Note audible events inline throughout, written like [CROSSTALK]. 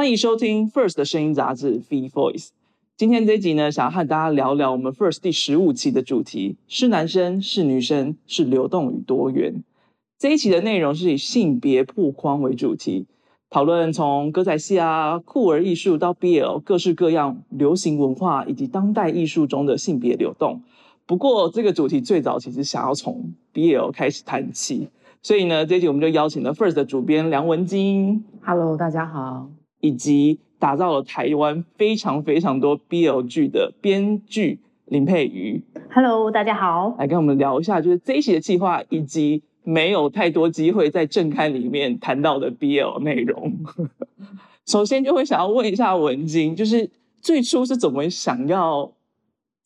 欢迎收听 First 的声音杂志 Fee Voice。今天这一集呢，想要和大家聊聊我们 First 第十五期的主题：是男生，是女生，是流动与多元。这一期的内容是以性别破框为主题，讨论从歌仔戏啊、酷儿艺术到 BL 各式各样流行文化以及当代艺术中的性别流动。不过，这个主题最早其实想要从 BL 开始谈起，所以呢，这一集我们就邀请了 First 的主编梁文晶，Hello，大家好，以及打造了台湾非常非常多 BL 剧的编剧林佩瑜，Hello，大家好，来跟我们聊一下，就是这一期的计划以及没有太多机会在正刊里面谈到的 BL 内容。[LAUGHS] 首先就会想要问一下文晶，就是最初是怎么想要？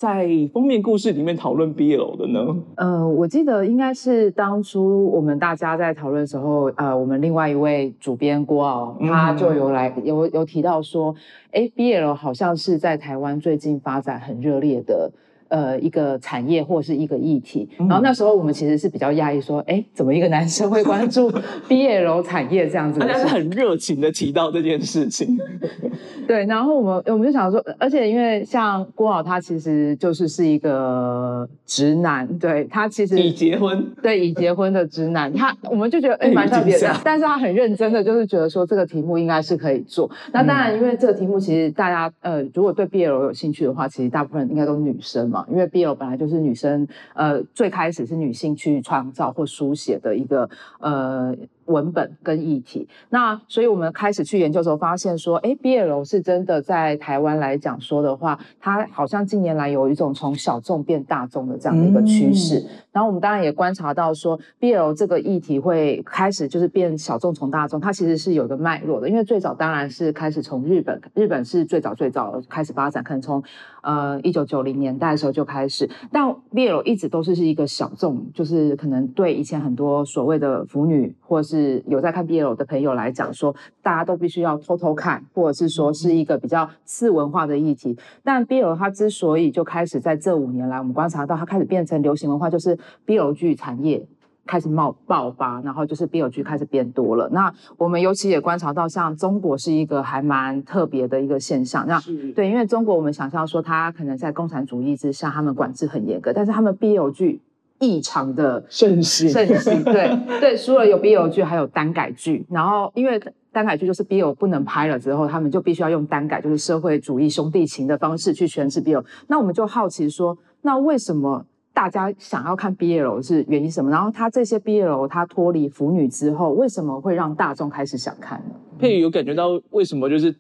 在封面故事里面讨论 BL 的呢？呃，我记得应该是当初我们大家在讨论的时候，呃，我们另外一位主编郭傲，他就有来有有提到说，哎，BL 好像是在台湾最近发展很热烈的。呃，一个产业或是一个议题，然后那时候我们其实是比较讶异，说，哎，怎么一个男生会关注 [LAUGHS] BL 产业这样子？大家是很热情的提到这件事情。[LAUGHS] 对，然后我们我们就想说，而且因为像郭老他其实就是是一个直男，对他其实已结婚，对已结婚的直男，他我们就觉得哎蛮特别的，[LAUGHS] 但是他很认真的就是觉得说这个题目应该是可以做。那当然，因为这个题目其实大家呃如果对 BL 有兴趣的话，其实大部分应该都是女生因为 BL 本来就是女生，呃，最开始是女性去创造或书写的一个呃文本跟议题。那所以我们开始去研究的时候，发现说，哎，BL 是真的在台湾来讲说的话，它好像近年来有一种从小众变大众的这样的一个趋势。然后我们当然也观察到说，BL 这个议题会开始就是变小众从大众，它其实是有个脉络的。因为最早当然是开始从日本，日本是最早最早开始发展，可能从呃一九九零年代的时候就开始。但 BL 一直都是是一个小众，就是可能对以前很多所谓的腐女或是有在看 BL 的朋友来讲，说大家都必须要偷偷看，或者是说是一个比较次文化的议题。但 BL 它之所以就开始在这五年来，我们观察到它开始变成流行文化，就是。BL 剧产业开始冒爆发，然后就是 BL 剧开始变多了。那我们尤其也观察到，像中国是一个还蛮特别的一个现象。那对，因为中国我们想象说，它可能在共产主义之下，他们管制很严格，但是他们 BL 剧异常的盛行，盛行。对 [LAUGHS] 对，除了有 BL 剧，还有单改剧。然后因为单改剧就是 BL 不能拍了之后，他们就必须要用单改，就是社会主义兄弟情的方式去诠释 BL。那我们就好奇说，那为什么？大家想要看 BL 是原因什么？然后他这些 BL 他脱离腐女之后，为什么会让大众开始想看呢？佩宇有感觉到为什么？就是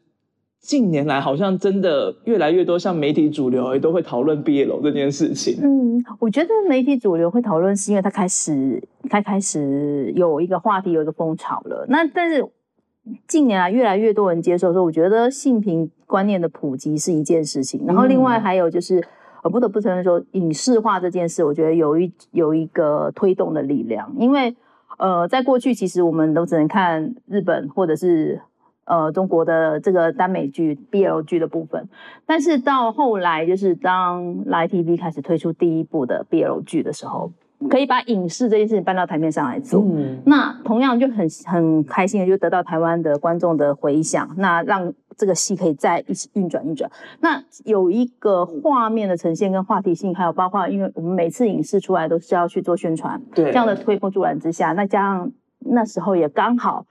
近年来好像真的越来越多像媒体主流也都会讨论毕业楼这件事情。嗯，我觉得媒体主流会讨论是因为他开始他开始有一个话题有一个风潮了。那但是近年来越来越多人接受说，我觉得性平观念的普及是一件事情。然后另外还有就是。我不得不承认说，影视化这件事，我觉得有一有一个推动的力量。因为，呃，在过去其实我们都只能看日本或者是呃中国的这个耽美剧、BL 剧的部分，但是到后来，就是当 Live TV 开始推出第一部的 BL 剧的时候，可以把影视这件事情搬到台面上来做。那同样就很很开心的，就得到台湾的观众的回响，那让。这个戏可以再一起运转运转，那有一个画面的呈现跟话题性，还有包括，因为我们每次影视出来都是要去做宣传，对这样的推波助澜之下，那加上那时候也刚好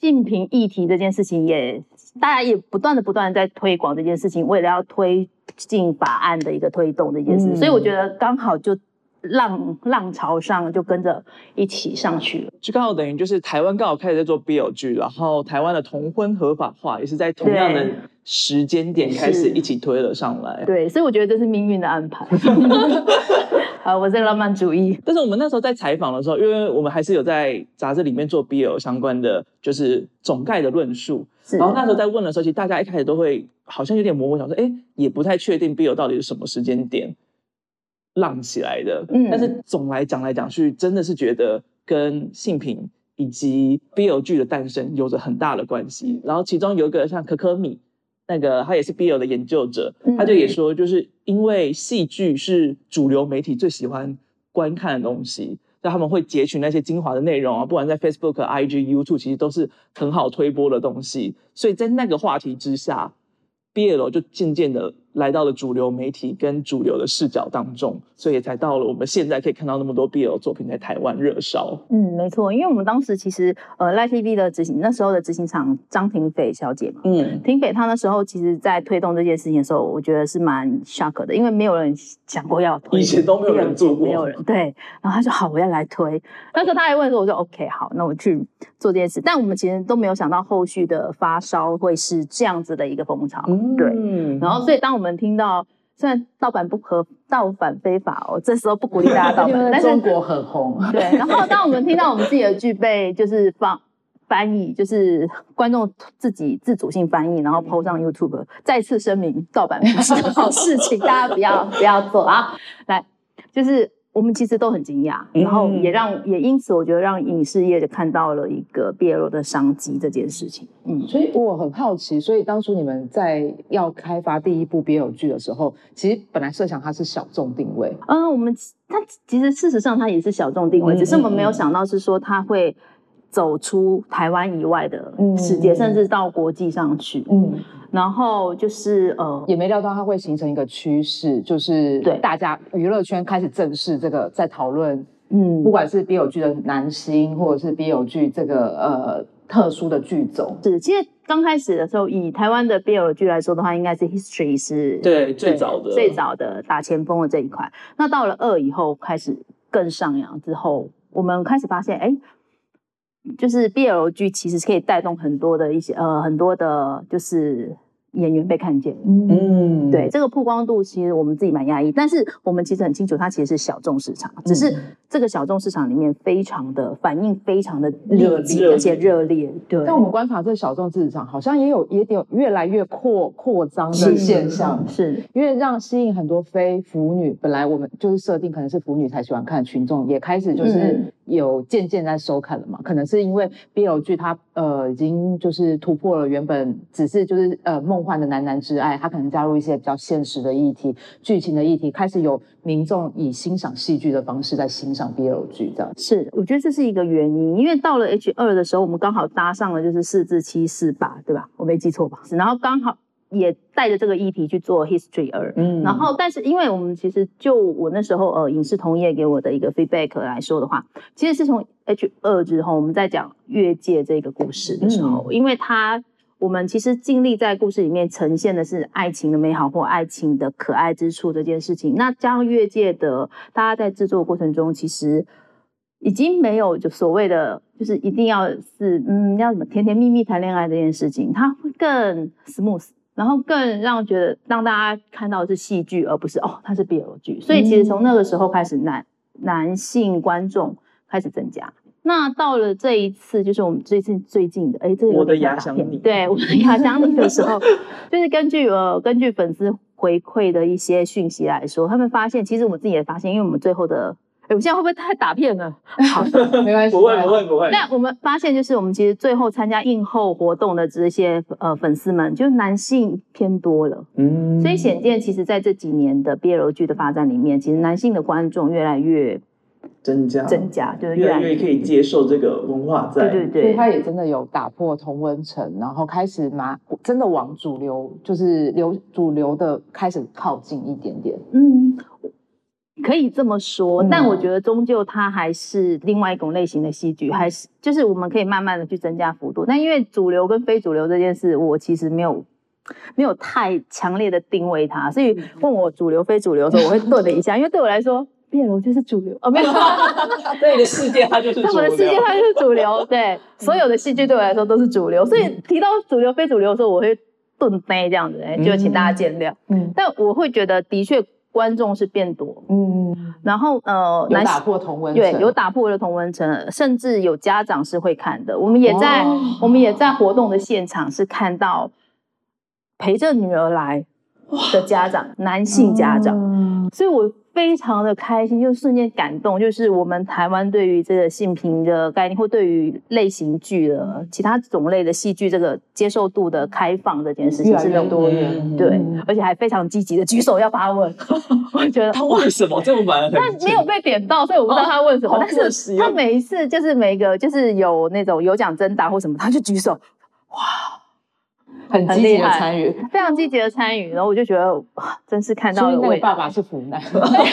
竞评议题这件事情，也大家也不断的不断的在推广这件事情，为了要推进法案的一个推动这件事，所以我觉得刚好就。浪浪潮上就跟着一起上去了，就刚好等于就是台湾刚好开始在做 BL 剧，然后台湾的同婚合法化也是在同样的时间点开始一起推了上来。对，所以我觉得这是命运的安排。[LAUGHS] 好，我是浪漫主义。[LAUGHS] 但是我们那时候在采访的时候，因为我们还是有在杂志里面做 BL 相关的，就是总概的论述。然后那时候在问的时候，其实大家一开始都会好像有点模糊，想说，哎，也不太确定 BL 到底是什么时间点。浪起来的，嗯，但是总来讲来讲去，真的是觉得跟性平以及 BL 剧的诞生有着很大的关系。然后其中有一个像可可米，那个他也是 BL 的研究者，他就也说，就是因为戏剧是主流媒体最喜欢观看的东西，那他们会截取那些精华的内容啊，不管在 Facebook、IG、YouTube，其实都是很好推播的东西。所以在那个话题之下，BL 就渐渐的。来到了主流媒体跟主流的视角当中，所以才到了我们现在可以看到那么多 BL 作品在台湾热烧。嗯，没错，因为我们当时其实呃，Live TV 的执行那时候的执行长张庭斐小姐嘛，嗯，庭斐她那时候其实在推动这件事情的时候，我觉得是蛮 shock 的，因为没有人想过要推，以前都没有人做过，没有人对。然后他说好，我要来推。那时候他还问说，我说 OK，好，那我去做这件事。但我们其实都没有想到后续的发烧会是这样子的一个风潮，对。然后所以当我们听到，虽然盗版不合，盗版非法哦，[LAUGHS] 这时候不鼓励大家盗版，但是中国很红。[LAUGHS] 对，然后当我们听到我们自己的剧被就是放翻译，就是观众自己自主性翻译，然后 PO 上 YouTube，再次声明盗版不是 [LAUGHS] 好事情，大家不要不要做啊！来，就是。我们其实都很惊讶，然后也让也因此，我觉得让影视业看到了一个 BL 的商机这件事情。嗯，所以我很好奇，所以当初你们在要开发第一部 BL 剧的时候，其实本来设想它是小众定位。嗯，我们它其实事实上它也是小众定位，只是我们没有想到是说它会走出台湾以外的世界，甚至到国际上去。嗯。然后就是呃，也没料到它会形成一个趋势，就是对大家娱乐圈开始正视这个，在讨论，嗯，不管是 BL 剧的男星，或者是 BL 剧这个呃特殊的剧种。是，其实刚开始的时候，以台湾的 BL 剧来说的话，应该是 History 是对最早的最早的打前锋的这一块。那到了二以后开始更上扬之后，我们开始发现，哎。就是 BLG 其实可以带动很多的一些呃很多的，就是。演员被看见，嗯，对这个曝光度，其实我们自己蛮压抑，但是我们其实很清楚，它其实是小众市场，只是这个小众市场里面非常的反应非常的热烈，而且热烈。对，但我们观察这小众市场，好像也有也有越来越扩扩张的现象，是。因为让吸引很多非腐女，本来我们就是设定可能是腐女才喜欢看群众，也开始就是有渐渐在收看了嘛，可能是因为 BL 剧它呃已经就是突破了原本只是就是呃梦。梦幻的男男之爱，他可能加入一些比较现实的议题、剧情的议题，开始有民众以欣赏戏剧的方式在欣赏 BL 剧，这样是我觉得这是一个原因，因为到了 H 二的时候，我们刚好搭上了就是四至七四八，对吧？我没记错吧？然后刚好也带着这个议题去做 History 二，嗯，然后但是因为我们其实就我那时候呃影视同业给我的一个 feedback 来说的话，其实是从 H 二之后，我们在讲越界这个故事的时候，因为它。我们其实尽力在故事里面呈现的是爱情的美好或爱情的可爱之处这件事情。那加上越界的，大家在制作过程中，其实已经没有就所谓的就是一定要是嗯要什么甜甜蜜蜜谈恋爱这件事情，它会更 smooth，然后更让觉得让大家看到的是戏剧，而不是哦它是 BL 剧。所以其实从那个时候开始，男男性观众开始增加。那到了这一次，就是我们最近最近的，哎，这个我的牙想你，对我的牙想你的时候，[LAUGHS] 就是根据呃根据粉丝回馈的一些讯息来说，他们发现，其实我们自己也发现，因为我们最后的，哎，我现在会不会太打片了？好，[LAUGHS] 没关系，不会不会不会。那我们发现，就是我们其实最后参加映后活动的这些呃粉丝们，就是男性偏多了，嗯，所以显见，其实在这几年的 BL 剧的发展里面，其实男性的观众越来越。增加，增加，就是越来越可以接受这个文化在，对对对，所以他也真的有打破同温层，然后开始嘛，真的往主流，就是流主流的开始靠近一点点。嗯，可以这么说，但我觉得终究它还是另外一种类型的戏剧，还是就是我们可以慢慢的去增加幅度。但因为主流跟非主流这件事，我其实没有没有太强烈的定位它，所以问我主流非主流的时候，我会顿了一下，因为对我来说。变了，我就是主流哦，没有，[LAUGHS] 在你的世界它就是在我的世界它就是主流，对，所有的戏剧对我来说都是主流，所以提到主流非主流的时候，我会顿杯这样子，哎就请大家见谅。嗯，但我会觉得的确观众是变多，嗯，然后呃，有打破同温对，有打破了同文层，甚至有家长是会看的。我们也在我们也在活动的现场是看到陪着女儿来。的家长，男性家长，所以我。非常的开心，就瞬间感动，就是我们台湾对于这个性平的概念，或对于类型剧的其他种类的戏剧这个接受度的开放这件事情是越多元，对，而且还非常积极的举手要发问。我觉得他问什么这么晚？但没有被点到，所以我不知道他问什么。但是他每一次就是每一个就是有那种有奖征答或什么，他就举手，哇。很积极的参与，非常积极的参与，然后我就觉得哇，真是看到那位爸爸是腐男。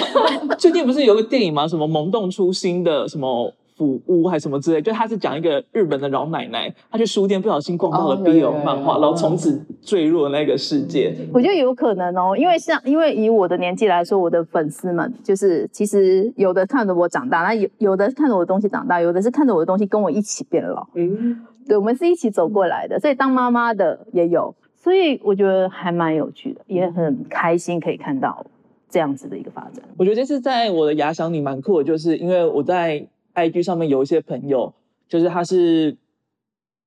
[LAUGHS] 最近不是有个电影吗？什么萌动初心的什么腐屋还是什么之类？就他是讲一个日本的老奶奶，她去书店不小心逛到了 BL 漫画，然后从此坠入那个世界。我觉得有可能哦，因为像因为以我的年纪来说，我的粉丝们就是其实有的看着我长大，那有有的看着我的东西长大，有的是看着我的东西跟我一起变老。嗯。对，我们是一起走过来的，所以当妈妈的也有，所以我觉得还蛮有趣的，也很开心可以看到这样子的一个发展。我觉得这次在我的牙想里蛮酷的，就是因为我在 IG 上面有一些朋友，就是他是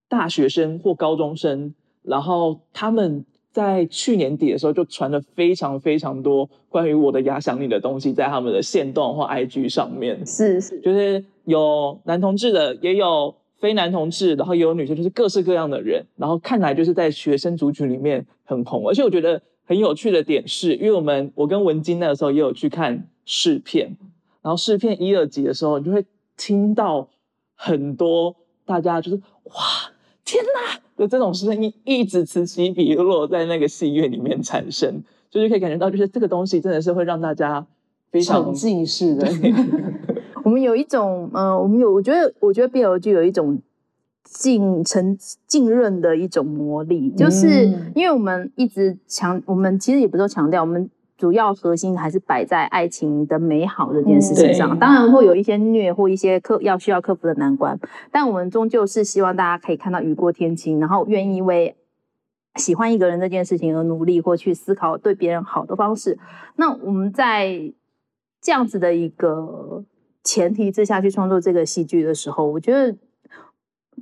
大学生或高中生，然后他们在去年底的时候就传了非常非常多关于我的牙想你的东西在他们的线动或 IG 上面，是是，就是有男同志的，也有。非男同志，然后也有女生，就是各式各样的人，然后看来就是在学生族群里面很红。而且我觉得很有趣的点是，因为我们我跟文晶那个时候也有去看试片，然后试片一二集的时候，你就会听到很多大家就是哇天哪的这种声音一直此起彼落在那个戏院里面产生，就是可以感觉到，就是这个东西真的是会让大家非常沉浸式的。[LAUGHS] 我们有一种，呃，我们有，我觉得，我觉得 BL 就有一种浸沉浸润的一种魔力，就是因为我们一直强，我们其实也不是强调，我们主要核心还是摆在爱情的美好这件事情上。当然会有一些虐或一些克要需要克服的难关，但我们终究是希望大家可以看到雨过天晴，然后愿意为喜欢一个人这件事情而努力，或去思考对别人好的方式。那我们在这样子的一个。前提之下去创作这个戏剧的时候，我觉得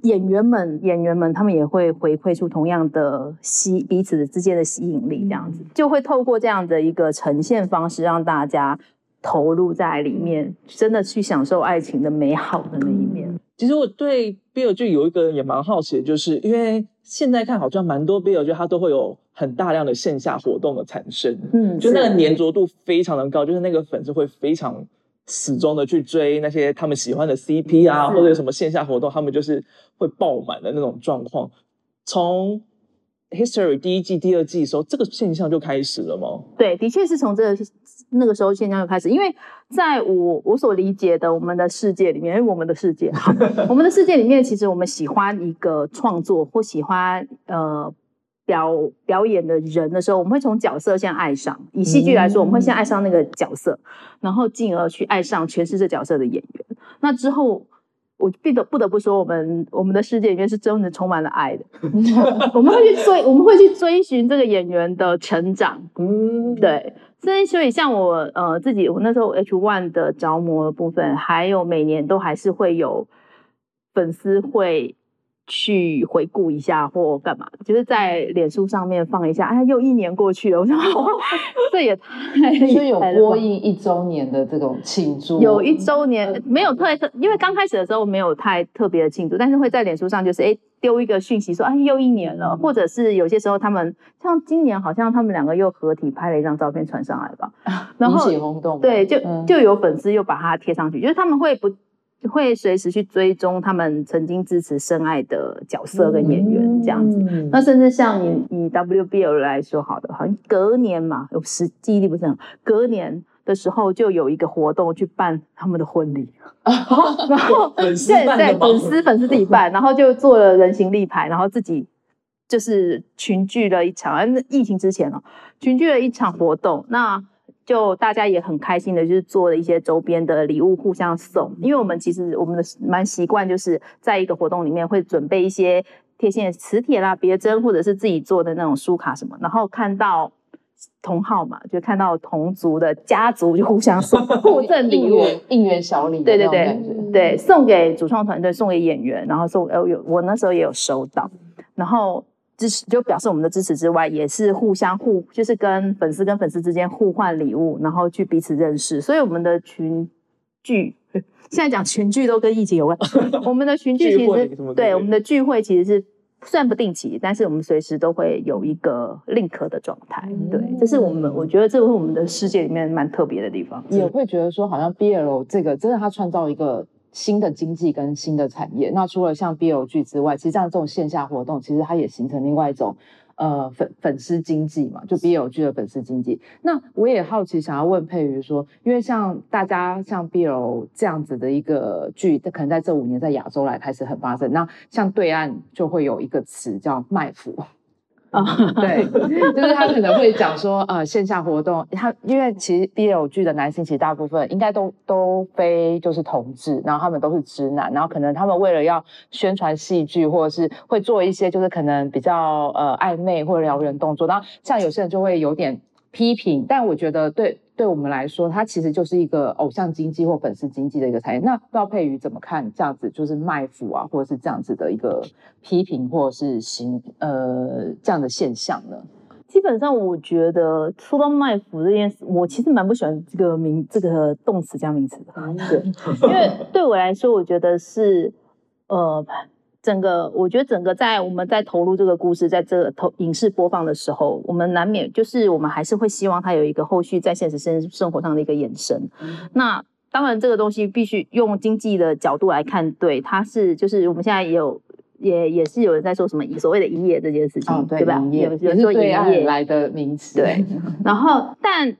演员们演员们他们也会回馈出同样的吸彼此之间的吸引力，这样子就会透过这样的一个呈现方式，让大家投入在里面，真的去享受爱情的美好的那一面。其实我对 Bill 剧有一个也蛮好奇的，就是因为现在看好像蛮多 BL 剧它都会有很大量的线下活动的产生，嗯，就那个粘着度非常的高，就是那个粉丝会非常。始终的去追那些他们喜欢的 CP 啊，或者有什么线下活动，他们就是会爆满的那种状况。从 History 第一季、第二季的时候，这个现象就开始了吗？对，的确是从这个那个时候现象就开始。因为在我我所理解的我们的世界里面，因为我们的世界，[LAUGHS] 我们的世界里面，其实我们喜欢一个创作或喜欢呃。表表演的人的时候，我们会从角色先爱上。以戏剧来说，我们会先爱上那个角色，然后进而去爱上诠释这角色的演员。那之后，我必得不得不说，我们我们的世界里面是真的充满了爱的。[LAUGHS] 我们会去追，我们会去追寻这个演员的成长。嗯，对。所以，所以像我呃自己，我那时候 H One 的着魔的部分，还有每年都还是会有粉丝会。去回顾一下或干嘛，就是在脸书上面放一下。哎，又一年过去了，我想 [LAUGHS] 这也太 [LAUGHS]…… 就有播映一周年的这种庆祝，有一周年没有特特，因为刚开始的时候没有太特别的庆祝，但是会在脸书上就是哎丢一个讯息说哎又一年了，或者是有些时候他们像今年好像他们两个又合体拍了一张照片传上来吧，[LAUGHS] 然后引起轰动，对，就就有粉丝又把它贴上去，就是他们会不。会随时去追踪他们曾经支持深爱的角色跟演员这样子，那甚至像以以 WBL 来说，好的，好像隔年嘛，有时记忆力不是很好，隔年的时候就有一个活动去办他们的婚礼，[LAUGHS] 然后对对，粉丝粉丝自己办，然后就做了人形立牌，然后自己就是群聚了一场，疫情之前哦，群聚了一场活动，那。就大家也很开心的，就是做了一些周边的礼物互相送，因为我们其实我们的蛮习惯，就是在一个活动里面会准备一些贴心的磁铁啦、别针，或者是自己做的那种书卡什么，然后看到同号嘛，就看到同族的家族就互相送 [LAUGHS] 互赠礼物，应援小礼，对对对对，送给主创团队，送给演员，然后送，呃有我那时候也有收到，然后支持，就表示我们的支持之外，也是互相互，就是跟粉丝跟粉丝之间互换礼物，然后去彼此认识。所以我们的群聚，[LAUGHS] 现在讲群聚都跟疫情有关。[LAUGHS] 我们的群聚其实对我们的聚会其实是算不定期，但是我们随时都会有一个 link 的状态。对，这是我们我觉得这是我们的世界里面蛮特别的地方。也会觉得说，好像 BL 这个真的它创造一个。新的经济跟新的产业，那除了像 B O 剧之外，其实像这种线下活动，其实它也形成另外一种呃粉粉丝经济嘛，就 B O 剧的粉丝经济。那我也好奇，想要问佩瑜说，因为像大家像 B O 这样子的一个剧，可能在这五年在亚洲来开始很发生，那像对岸就会有一个词叫卖腐。啊，[LAUGHS] 对，就是他可能会讲说，呃，线下活动，他因为其实 BL 剧的男性其实大部分应该都都非就是同志，然后他们都是直男，然后可能他们为了要宣传戏剧，或者是会做一些就是可能比较呃暧昧或者撩人动作，然后像有些人就会有点批评，但我觉得对。对我们来说，它其实就是一个偶像经济或粉丝经济的一个产业。那不知道佩瑜怎么看这样子，就是卖腐啊，或者是这样子的一个批评，或者是行呃这样的现象呢？基本上，我觉得说到卖腐这件事，我其实蛮不喜欢这个名这个动词加名词的。对，[LAUGHS] 因为对我来说，我觉得是呃。整个，我觉得整个在我们在投入这个故事，在这个投影视播放的时候，我们难免就是我们还是会希望它有一个后续在现实生生活上的一个延伸。那当然，这个东西必须用经济的角度来看，对，它是就是我们现在也有也也是有人在说什么所谓的营业这件事情，对吧？有人说营业来的名词，对。[LAUGHS] 然后，但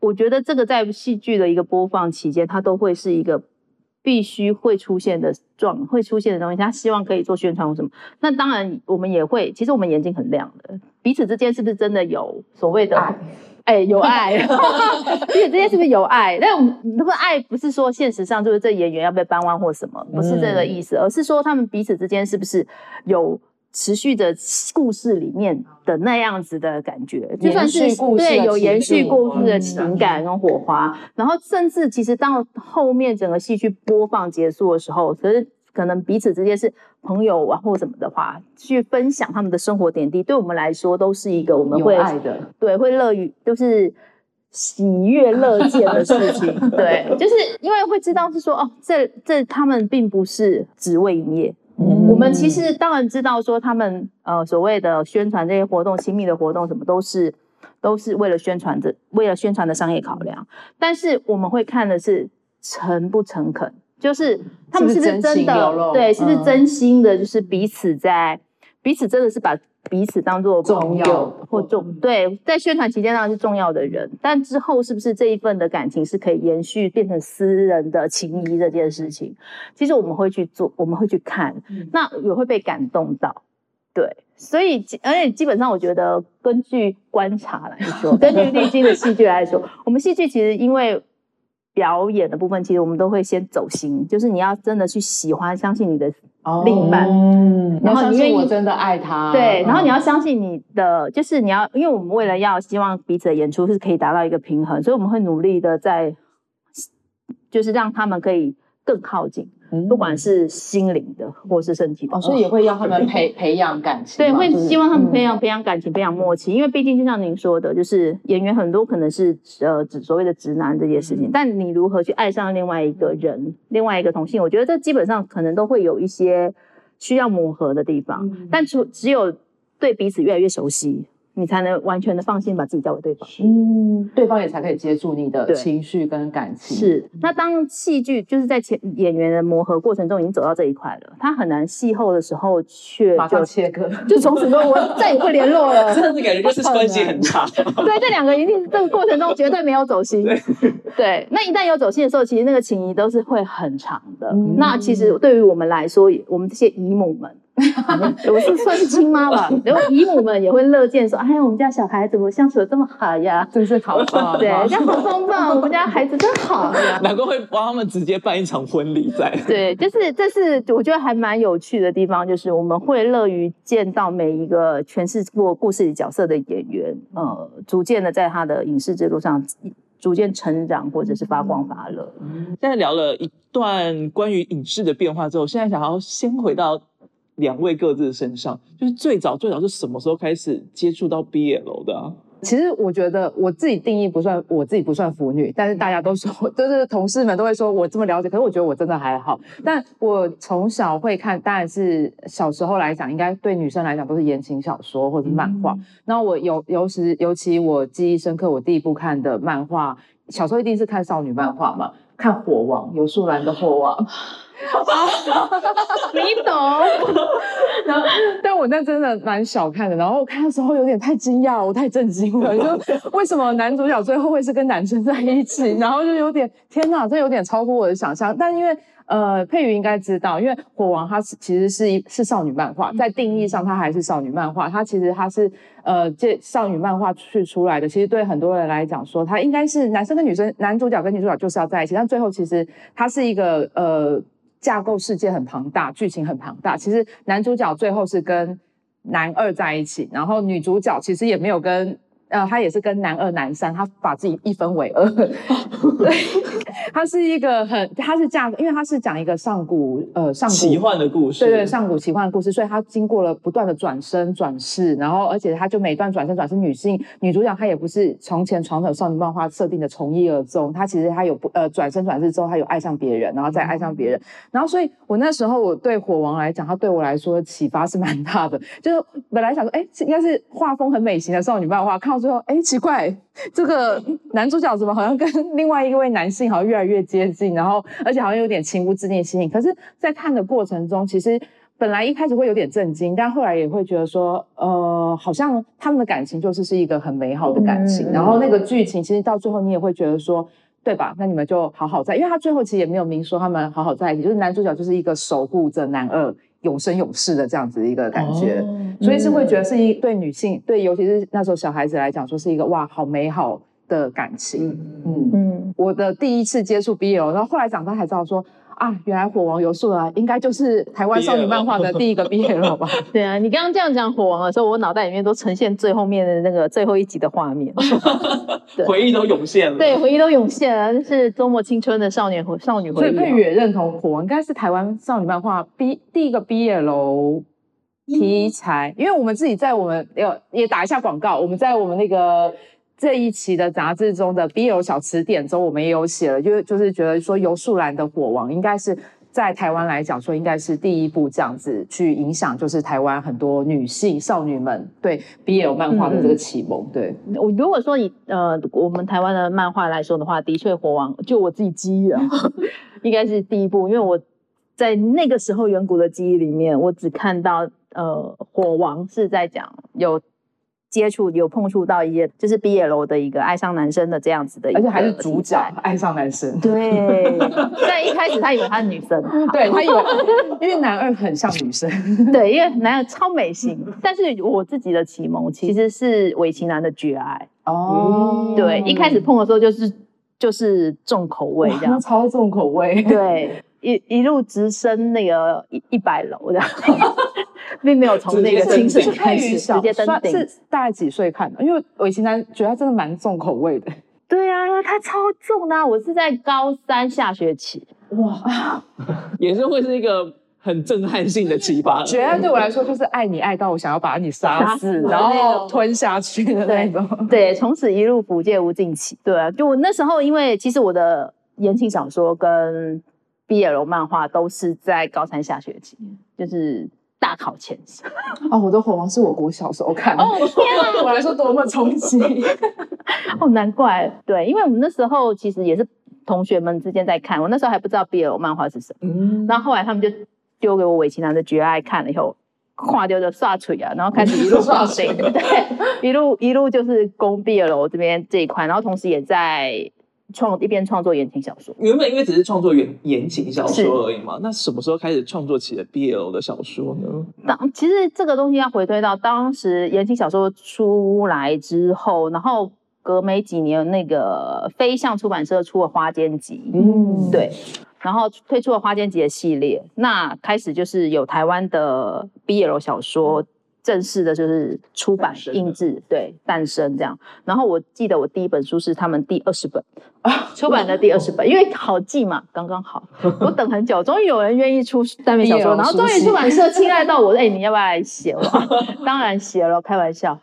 我觉得这个在戏剧的一个播放期间，它都会是一个。必须会出现的状，会出现的东西，他希望可以做宣传或什么。那当然，我们也会。其实我们眼睛很亮的，彼此之间是不是真的有所谓的爱？哎，有爱，[LAUGHS] 彼此之间是不是有爱？但我们那个爱不是说现实上就是这演员要被搬弯或什么，不是这个意思，而是说他们彼此之间是不是有。持续的故事里面的那样子的感觉，就算是对有延续故事的情感跟火花，然后甚至其实到后面整个戏剧播放结束的时候，可是可能彼此之间是朋友啊或什么的话，去分享他们的生活点滴，对我们来说都是一个我们会爱的，对，会乐于就是喜悦乐见的事情，[LAUGHS] 对，就是因为会知道是说哦，这这他们并不是只为营业。我们其实当然知道，说他们呃所谓的宣传这些活动、亲密的活动什么，都是都是为了宣传的，为了宣传的商业考量。但是我们会看的是诚不诚恳，就是他们是不是真的对，是不是真心的，就是彼此在彼此真的是把。彼此当做朋友或重对，在宣传期间当然是重要的人，但之后是不是这一份的感情是可以延续变成私人的情谊这件事情，其实我们会去做，我们会去看，那也会被感动到，对，所以而且基本上我觉得根据观察来说，[LAUGHS] 根据历经的戏剧来说，我们戏剧其实因为。表演的部分，其实我们都会先走心，就是你要真的去喜欢、相信你的另一半，然后你愿意真的爱他，对，然后你要相信你的，就是你要，因为我们为了要希望彼此的演出是可以达到一个平衡，所以我们会努力的在，就是让他们可以更靠近。不管是心灵的，或是身体的，哦，所以也会要他们培培养感情。对，会希望他们培养培养感情，培养默契。因为毕竟就像您说的，就是演员很多可能是呃指所谓的直男这件事情，但你如何去爱上另外一个人，另外一个同性，我觉得这基本上可能都会有一些需要磨合的地方。但除只有对彼此越来越熟悉。你才能完全的放心把自己交给对方，嗯，对方也才可以接住你的情绪跟感情。是，那当戏剧就是在前演员的磨合过程中已经走到这一块了，他很难戏后的时候却马上切割，[LAUGHS] 就从此之后我再也不联络了。这样子感觉就是关系很差。[LAUGHS] 对，这两个一定这个过程中绝对没有走心。[LAUGHS] 对，那一旦有走心的时候，其实那个情谊都是会很长的。那其实对于我们来说，我们这些姨母们。[LAUGHS] 我是算是亲妈吧，[LAUGHS] 然后姨母们也会乐见说：“哎呀，我们家小孩怎么相处的这么好呀？真是好棒，对，家好棒棒，我们家孩子真好呀。[LAUGHS] ”难怪会帮他们直接办一场婚礼在。对，就是这是我觉得还蛮有趣的地方，就是我们会乐于见到每一个诠释过故事里角色的演员，呃，逐渐的在他的影视之路上逐渐成长，或者是发光发热。现在聊了一段关于影视的变化之后，现在想要先回到。两位各自的身上，就是最早最早是什么时候开始接触到 BL 的啊？其实我觉得我自己定义不算，我自己不算腐女，但是大家都说，[LAUGHS] 就是同事们都会说我这么了解，可是我觉得我真的还好。但我从小会看，当然是小时候来讲，应该对女生来讲都是言情小说或者漫画。那我有尤其尤其我记忆深刻，我第一部看的漫画，小时候一定是看少女漫画嘛，看《火王》，有树兰的《火王》。你 [LAUGHS] 懂，然后，但我那真的蛮小看的。然后我看的时候有点太惊讶，我太震惊了，就 [LAUGHS] 为什么男主角最后会是跟男生在一起？然后就有点天哪，这有点超乎我的想象。但因为呃，佩瑜应该知道，因为《火王》它是其实是一是少女漫画，在定义上它还是少女漫画。它其实它是呃这少女漫画去出来的。其实对很多人来讲，说它应该是男生跟女生，男主角跟女主角就是要在一起。但最后其实它是一个呃。架构世界很庞大，剧情很庞大。其实男主角最后是跟男二在一起，然后女主角其实也没有跟。呃，他也是跟男二、男三，他把自己一分为二。[LAUGHS] [LAUGHS] [LAUGHS] 对，他是一个很，它是这样，因为它是讲一个上古呃上古奇幻的故事，对对，上古奇幻的故事，所以它经过了不断的转生转世，然后而且它就每段转生转世女性女主角，她也不是从前传统少女漫画设定的从一而终，她其实她有不呃转生转世之后，她有爱上别人，然后再爱上别人，然后所以我那时候我对火王来讲，他对我来说启发是蛮大的，就是本来想说，哎，应该是画风很美型的少女漫画，看到。最后，哎，奇怪，这个男主角怎么好像跟另外一位男性好像越来越接近，然后而且好像有点情不自禁吸引。可是，在看的过程中，其实本来一开始会有点震惊，但后来也会觉得说，呃，好像他们的感情就是是一个很美好的感情。然后那个剧情，其实到最后你也会觉得说，对吧？那你们就好好在，因为他最后其实也没有明说他们好好在一起，就是男主角就是一个守护着男二。永生永世的这样子一个感觉，所以是会觉得是一对女性，对尤其是那时候小孩子来讲，说是一个哇，好美好的感情。嗯嗯，我的第一次接触 BL，然后后来长大才知道说。啊，原来火王游素啊，应该就是台湾少女漫画的第一个 BL 吧？[LAUGHS] 对啊，你刚刚这样讲火王的时候，我脑袋里面都呈现最后面的那个最后一集的画面，[LAUGHS] 回忆都涌现了。对，回忆都涌现了，是多么青春的少年和少女回忆。所以佩宇也认同火王应该是台湾少女漫画 B 第一个 BL 题材，因为我们自己在我们要也打一下广告，我们在我们那个。这一期的杂志中的 BL 小词典中，我们也有写了，就就是觉得说游树兰的火王应该是在台湾来讲说，应该是第一部这样子去影响，就是台湾很多女性少女们对 BL 漫画的这个启蒙。对我如果说以呃我们台湾的漫画来说的话，的确火王就我自己记忆啊，[LAUGHS] 应该是第一部，因为我在那个时候远古的记忆里面，我只看到呃火王是在讲有。接触有碰触到一些，就是 BL 的一个爱上男生的这样子的，而且还是主角爱上男生。对，[LAUGHS] 但一开始他以为他是女生，对他以为，因为男二很像女生，[LAUGHS] 对，因为男二超美型。但是我自己的启蒙其实是韦奇男的绝爱。哦，对，一开始碰的时候就是就是重口味这样，超重口味，对，一一路直升那个一一百楼的。[LAUGHS] [LAUGHS] 并没有从那个青春开始直接登顶，是大概几岁看的？因为韦奇男觉得他真的蛮重口味的。[LAUGHS] 对啊，他超重的。我是在高三下学期，哇，[LAUGHS] 也是会是一个很震撼性的启发。绝爱对我来说就是爱你爱到我想要把你杀死，然后吞下去的那种。对，从此一路福界无尽期。对啊，就我那时候，因为其实我的言情小说跟 BL 漫画都是在高三下学期，就是。大考前夕。哦，我的火王是我国小时候看的，哦 [LAUGHS] 天啊，我来说多么冲击。[LAUGHS] 哦，难怪。对，因为我们那时候其实也是同学们之间在看，我那时候还不知道 BL 漫画是什么，嗯，然后后来他们就丢给我韦奇男的绝爱看了以后，跨丢的刷锤啊，然后开始一路 [LAUGHS] 刷锤，对，一路一路就是攻 BL 这边这一块，然后同时也在。创一边创作言情小说，原本因为只是创作言言情小说而已嘛。那什么时候开始创作起了 BL 的小说呢？当其实这个东西要回推到当时言情小说出来之后，然后隔没几年，那个飞象出版社出了《花间集》，嗯，对，然后推出了《花间集》的系列，那开始就是有台湾的 BL 小说正式的就是出版印制，对诞生这样。然后我记得我第一本书是他们第二十本啊，出版的第二十本，因为好记嘛，刚刚好。[LAUGHS] 我等很久，终于有人愿意出耽美小说，然后终于出版社 [LAUGHS] 青睐到我，哎，你要不要来写？[LAUGHS] 当然写了，开玩笑。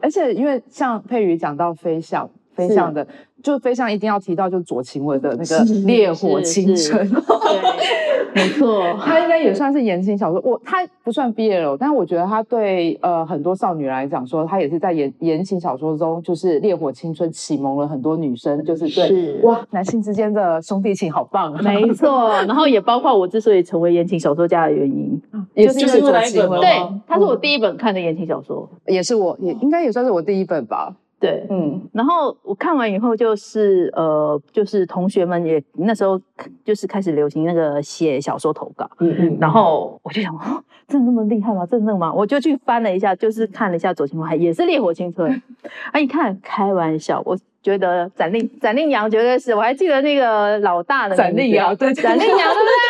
而且因为像佩瑜讲到飞象。飞象的，就非常一定要提到，就是左晴雯的那个《烈火青春》，对，[LAUGHS] 没错，他应该也算是言情小说。我他不算 BL，但是我觉得他对呃很多少女来讲，说他也是在言言情小说中，就是《烈火青春》启蒙了很多女生，就是对哇，男性之间的兄弟情好棒。没错，然后也包括我之所以成为言情小说家的原因，也是因为左晴雯。对，他是我第一本看的言情小说，也是我也应该也算是我第一本吧。对，嗯，然后我看完以后，就是呃，就是同学们也那时候就是开始流行那个写小说投稿，嗯嗯，然后我就想，[GASPS] 真的那么厉害吗？真的吗？我就去翻了一下，就是看了一下左青还也是烈火青春，[LAUGHS] 啊，一看开玩笑，我。觉得展令展令阳绝对是我还记得那个老大的展令阳，对展令阳对不对？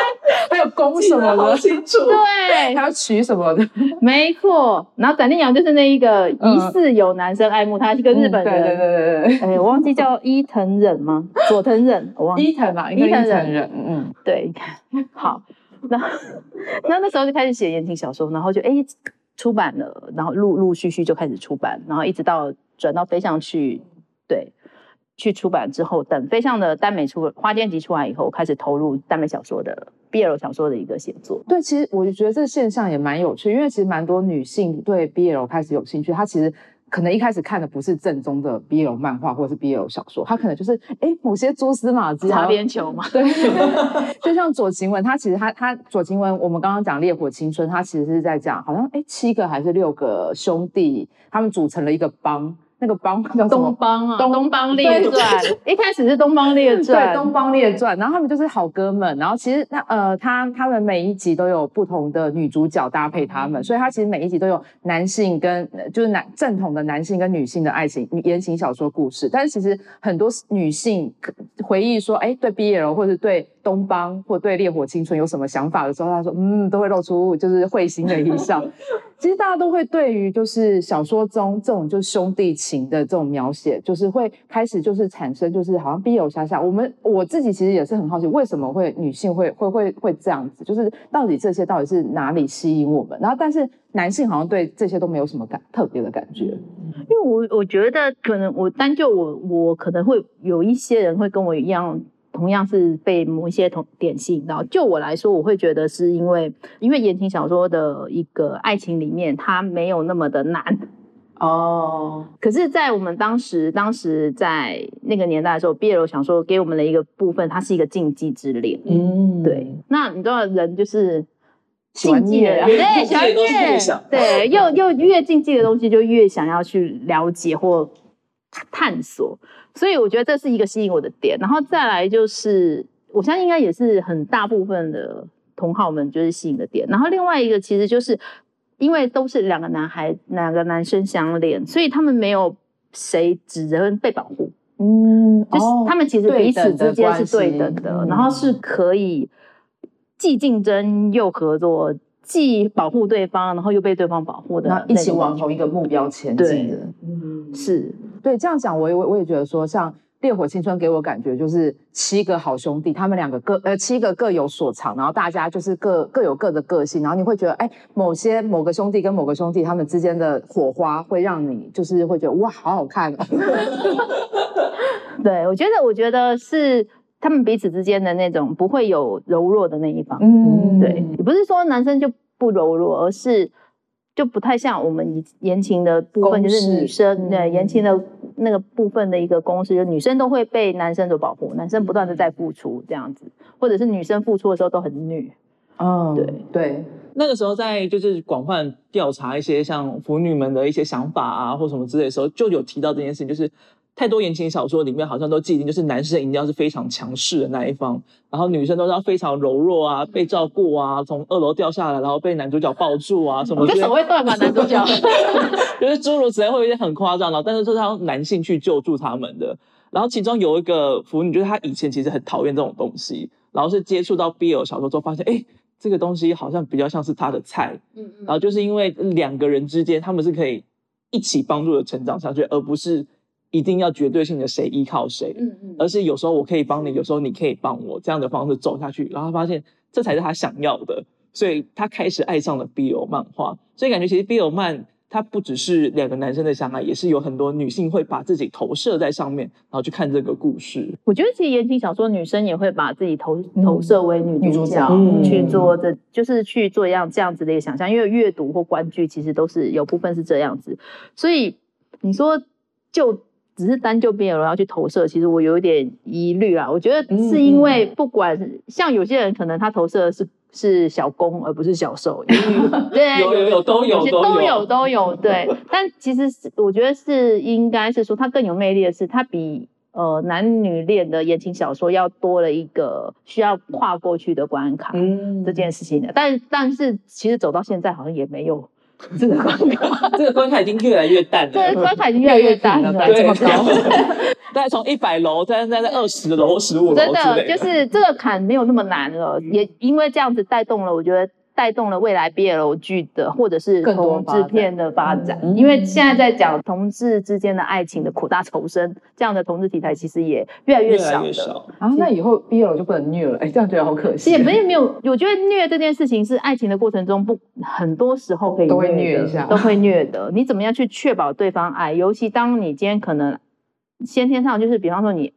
还有公什么的，对，还要娶什么的，没错。然后展令阳就是那一个疑似有男生爱慕他，是个日本人，对对对对哎，我忘记叫 [LAUGHS] 伊藤忍吗？佐藤忍，我忘伊藤吧，伊藤忍，嗯，对，好。那那那时候就开始写言情小说，然后就哎出版了，然后陆陆续续就开始出版，然后一直到转到飞象去，对。去出版之后，等飞象的耽美出花间集出来以后，开始投入耽美小说的 BL 小说的一个写作。对，其实我就觉得这个现象也蛮有趣，因为其实蛮多女性对 BL 开始有兴趣，她其实可能一开始看的不是正宗的 BL 漫画或者是 BL 小说，她可能就是哎某些蛛丝马迹、擦边球嘛。对，[LAUGHS] 就像左晴雯，她其实她她左晴雯，我们刚刚讲烈火青春，她其实是在讲好像哎七个还是六个兄弟，他们组成了一个帮。那个帮叫东邦啊，东邦列传，一开始是东邦列传，对，东邦列传，然后他们就是好哥们，然后其实那呃，他他们每一集都有不同的女主角搭配他们，所以他其实每一集都有男性跟就是男正统的男性跟女性的爱情言情小说故事，但是其实很多女性回忆说，哎，对 BL 或者对东邦或对烈火青春有什么想法的时候，他说，嗯，都会露出就是会心的一笑。其实大家都会对于就是小说中这种就是兄弟情的这种描写，就是会开始就是产生就是好像必有遐想。我们我自己其实也是很好奇，为什么会女性会会会会这样子？就是到底这些到底是哪里吸引我们？然后但是男性好像对这些都没有什么感特别的感觉。因为我我觉得可能我单就我我可能会有一些人会跟我一样。同样是被某一些同点吸引到，就我来说，我会觉得是因为，因为言情小说的一个爱情里面，它没有那么的难哦。可是，在我们当时，当时在那个年代的时候，毕业了想说给我们的一个部分，它是一个禁忌之恋。嗯，对。那你知道，人就是禁忌的，对，[LAUGHS] 喜欢越对，又又越禁忌的东西，就越想要去了解或探索。所以我觉得这是一个吸引我的点，然后再来就是，我相信应该也是很大部分的同好们就是吸引的点。然后另外一个其实就是，因为都是两个男孩、两个男生相恋，所以他们没有谁只能被保护，嗯，就是他们其实彼此之间是对等的，然后是可以既竞争又合作，既保护对方，然后又被对方保护的，那一起往同一个目标前进的，嗯，是。对，这样讲我也我也觉得说，像《烈火青春》给我感觉就是七个好兄弟，他们两个各呃七个各有所长，然后大家就是各各有各的个性，然后你会觉得哎，某些某个兄弟跟某个兄弟他们之间的火花会让你就是会觉得哇，好好看。[LAUGHS] 对，我觉得我觉得是他们彼此之间的那种不会有柔弱的那一方。嗯，对，也不是说男生就不柔弱，而是。就不太像我们言情的部分，就是女生对言情的那个部分的一个公式，就女生都会被男生所保护，男生不断的在付出这样子，或者是女生付出的时候都很女。哦，对对，那个时候在就是广泛调查一些像腐女们的一些想法啊，或什么之类的时候，就有提到这件事情，就是。太多言情小说里面好像都既定就是男生一定要是非常强势的那一方，然后女生都是要非常柔弱啊，被照顾啊，从二楼掉下来然后被男主角抱住啊什么。就手会断嘛，男主角。[LAUGHS] 就是诸如此类，会有一些很夸张的，但是就是要男性去救助他们的。然后其中有一个腐女，就是她以前其实很讨厌这种东西，然后是接触到 BL 小说之后，发现哎。这个东西好像比较像是他的菜，嗯嗯，然后就是因为两个人之间他们是可以一起帮助的成长下去，而不是一定要绝对性的谁依靠谁，嗯嗯，而是有时候我可以帮你，有时候你可以帮我，这样的方式走下去，然后发现这才是他想要的，所以他开始爱上了 BL 漫画，所以感觉其实 BL 漫。它不只是两个男生的相爱，也是有很多女性会把自己投射在上面，然后去看这个故事。我觉得其实言情小说女生也会把自己投投射为女主角去做这，就是去做一样这样子的一个想象。因为阅读或观剧其实都是有部分是这样子，所以你说就只是单就边有人要去投射，其实我有一点疑虑啊。我觉得是因为不管像有些人可能他投射的是。是小公而不是小受，[LAUGHS] 对，有有有都有都有都有对，但其实是我觉得是应该是说他更有魅力的是，他比呃男女恋的言情小说要多了一个需要跨过去的关卡，嗯，这件事情的，但但是其实走到现在好像也没有 [LAUGHS] 这个关卡，这个关卡已经越来越淡了，[LAUGHS] 对，关卡已经越来越淡了，这么高。[LAUGHS] 大概从一百楼，再再在二十楼、十五楼真的就是这个坎没有那么难了，也因为这样子带动了，我觉得带动了未来 BL 剧的或者是同志片的发展。因为现在在讲同志之间的爱情的苦大仇深，这样的同志题材其实也越来越少了。啊，那以后 BL 就不能虐了，哎，这样觉得好可惜。也没有没有，我觉得虐这件事情是爱情的过程中不很多时候可以都会虐一下，都会虐的。你怎么样去确保对方爱？尤其当你今天可能。先天上就是，比方说你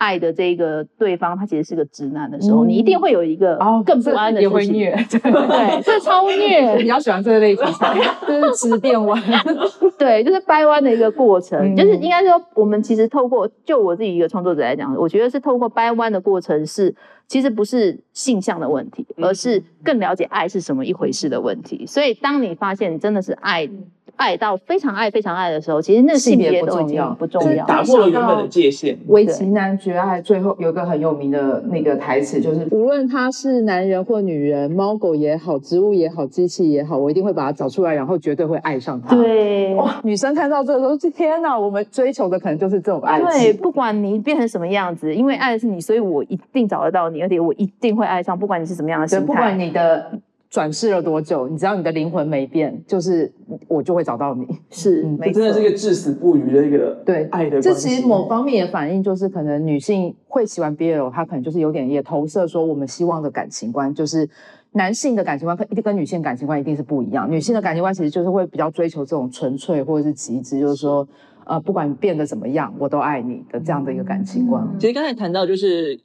爱的这个对方，他其实是个直男的时候，你一定会有一个更不安的也会虐，对，[LAUGHS] 这超虐。[LAUGHS] 比较喜欢这类题材，[LAUGHS] 就是直变弯，对，就是掰弯的一个过程。就是应该说，我们其实透过就我自己一个创作者来讲，我觉得是透过掰弯的过程，是其实不是性向的问题，而是更了解爱是什么一回事的问题。所以，当你发现真的是爱。爱到非常爱、非常爱的时候，其实那性别不重要，不重要，打破了原本的界限。围棋男绝爱最后有一个很有名的那个台词，就是无论他是男人或女人，猫狗也好，植物也好，机器也好，我一定会把它找出来，然后绝对会爱上他。对，哇，女生看到这个时候：“天哪，我们追求的可能就是这种爱情。”对，不管你变成什么样子，因为爱的是你，所以我一定找得到你，而且我一定会爱上，不管你是什么样的心态，不管你的。转世了多久？你知道你的灵魂没变，就是我就会找到你。是，这真的是一个至死不渝的一个对爱的。这其实某方面也反映，就是可能女性会喜欢 BL，她可能就是有点也投射说我们希望的感情观，就是男性的感情观跟一定跟女性感情观一定是不一样。女性的感情观其实就是会比较追求这种纯粹或者是极致，就是说呃，不管你变得怎么样，我都爱你的这样的一个感情观。其实刚才谈到就是。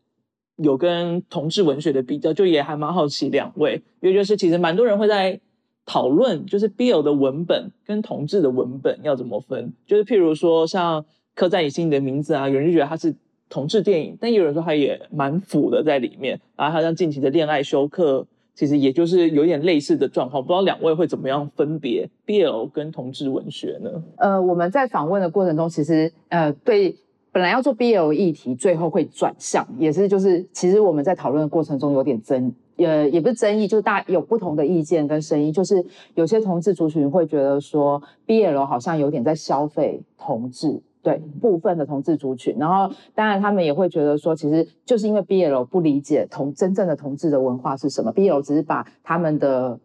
有跟同志文学的比较，就也还蛮好奇两位，因为就是其实蛮多人会在讨论，就是 BL 的文本跟同志的文本要怎么分。就是譬如说像《刻在你心里的名字》啊，有人就觉得它是同志电影，但有人说它也蛮腐的在里面。然后还有像近期的《恋爱休克》，其实也就是有点类似的状况。不知道两位会怎么样分别 BL 跟同志文学呢？呃，我们在访问的过程中，其实呃对。本来要做 BL 议题，最后会转向，也是就是，其实我们在讨论的过程中有点争，呃，也不是争议，就是大家有不同的意见跟声音，就是有些同志族群会觉得说 BL 好像有点在消费同志，对部分的同志族群，然后当然他们也会觉得说，其实就是因为 BL 不理解同真正的同志的文化是什么，BL 只是把他们的。